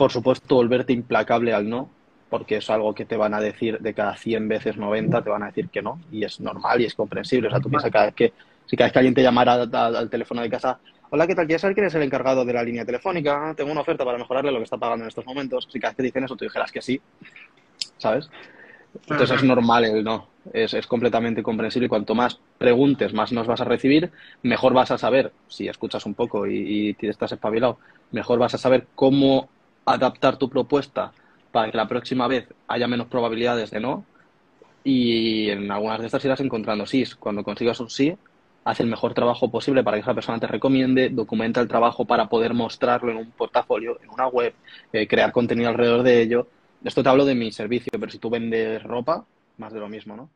por supuesto, volverte implacable al no, porque es algo que te van a decir de cada 100 veces 90, te van a decir que no, y es normal y es comprensible. O sea, tú piensas cada vez que, si cada vez que alguien te llamara al, teléfono de casa, hola, ¿qué tal? ¿Quieres saber quién es el encargado de la línea telefónica? Tengo una oferta para mejorarle lo que está pagando en estos momentos. Si cada vez que dicen eso, tú dijeras que sí, ¿sabes? Entonces es normal el no, es, es, completamente comprensible y cuanto más preguntes, más nos vas a recibir, mejor vas a saber, si escuchas un poco y, y estás espabilado, mejor vas a saber cómo adaptar tu propuesta para que la próxima vez haya menos probabilidades de no y en algunas de estas irás encontrando sí. Cuando consigas un sí, haz el mejor trabajo posible para que esa persona te recomiende, documenta el trabajo para poder mostrarlo en un portafolio, en una web, eh, crear contenido alrededor de ello esto te hablo de mi servicio, pero si tú vendes ropa, más de lo mismo, ¿no?